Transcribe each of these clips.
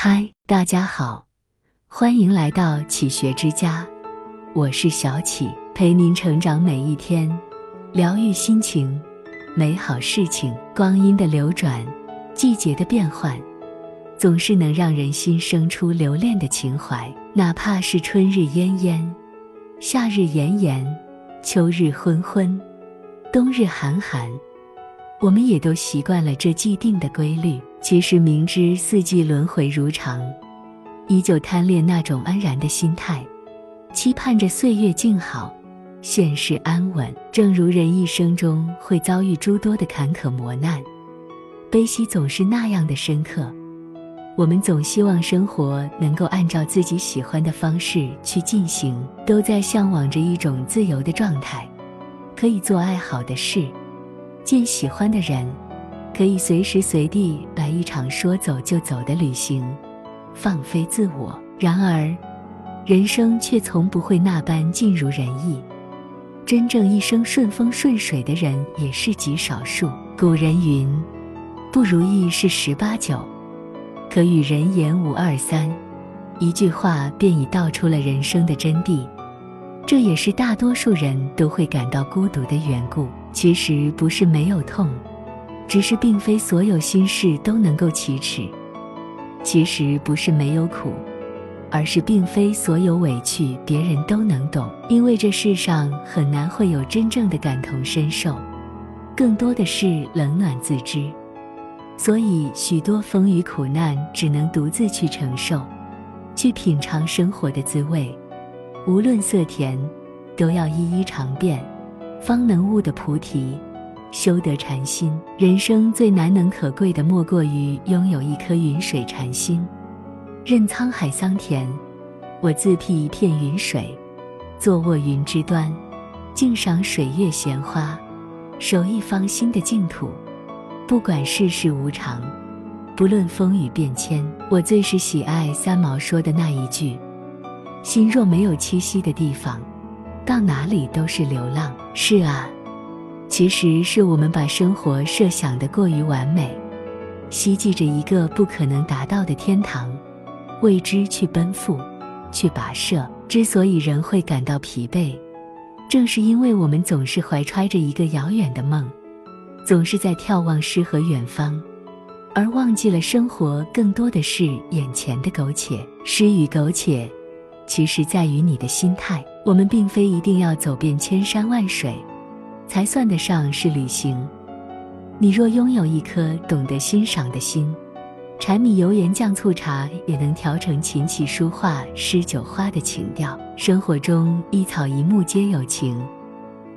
嗨，大家好，欢迎来到启学之家，我是小启，陪您成长每一天，疗愈心情，美好事情。光阴的流转，季节的变换，总是能让人心生出留恋的情怀。哪怕是春日炎炎，夏日炎炎，秋日昏昏，冬日寒寒，我们也都习惯了这既定的规律。其实明知四季轮回如常，依旧贪恋那种安然的心态，期盼着岁月静好，现世安稳。正如人一生中会遭遇诸多的坎坷磨难，悲喜总是那样的深刻。我们总希望生活能够按照自己喜欢的方式去进行，都在向往着一种自由的状态，可以做爱好的事，见喜欢的人。可以随时随地来一场说走就走的旅行，放飞自我。然而，人生却从不会那般尽如人意。真正一生顺风顺水的人也是极少数。古人云：“不如意事十八九，可与人言无二三。”一句话便已道出了人生的真谛。这也是大多数人都会感到孤独的缘故。其实不是没有痛。只是并非所有心事都能够启齿，其实不是没有苦，而是并非所有委屈别人都能懂。因为这世上很难会有真正的感同身受，更多的是冷暖自知。所以许多风雨苦难只能独自去承受，去品尝生活的滋味。无论色甜，都要一一尝遍，方能悟得菩提。修得禅心，人生最难能可贵的莫过于拥有一颗云水禅心。任沧海桑田，我自辟一片云水，坐卧云之端，静赏水月闲花，守一方心的净土。不管世事无常，不论风雨变迁，我最是喜爱三毛说的那一句：“心若没有栖息的地方，到哪里都是流浪。”是啊。其实是我们把生活设想的过于完美，希冀着一个不可能达到的天堂，为之去奔赴，去跋涉。之所以人会感到疲惫，正是因为我们总是怀揣着一个遥远的梦，总是在眺望诗和远方，而忘记了生活更多的是眼前的苟且。诗与苟且，其实在于你的心态。我们并非一定要走遍千山万水。才算得上是旅行。你若拥有一颗懂得欣赏的心，柴米油盐酱醋茶也能调成琴棋书画诗酒花的情调。生活中一草一木皆有情，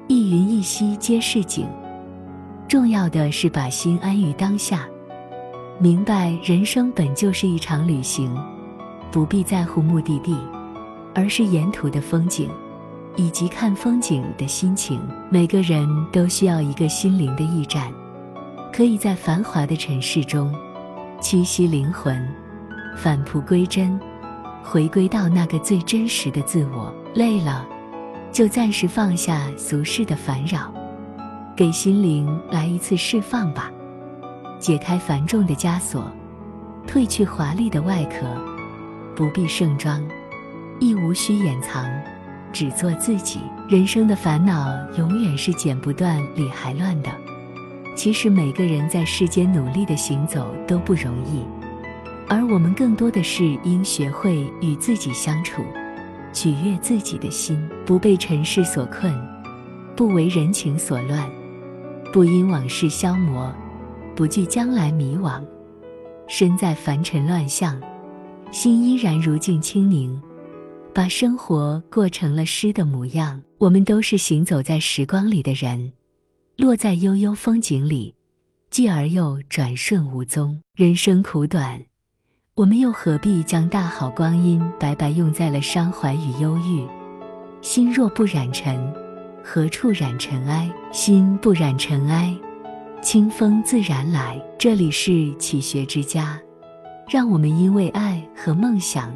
一云一溪皆是景。重要的是把心安于当下，明白人生本就是一场旅行，不必在乎目的地，而是沿途的风景。以及看风景的心情，每个人都需要一个心灵的驿站，可以在繁华的尘世中栖息灵魂，返璞归真，回归到那个最真实的自我。累了，就暂时放下俗世的烦扰，给心灵来一次释放吧。解开繁重的枷锁，褪去华丽的外壳，不必盛装，亦无需掩藏。只做自己，人生的烦恼永远是剪不断、理还乱的。其实每个人在世间努力的行走都不容易，而我们更多的是应学会与自己相处，取悦自己的心，不被尘世所困，不为人情所乱，不因往事消磨，不惧将来迷惘。身在凡尘乱象，心依然如镜清宁。把生活过成了诗的模样。我们都是行走在时光里的人，落在悠悠风景里，继而又转瞬无踪。人生苦短，我们又何必将大好光阴白白用在了伤怀与忧郁？心若不染尘，何处染尘埃？心不染尘埃，清风自然来。这里是启学之家，让我们因为爱和梦想。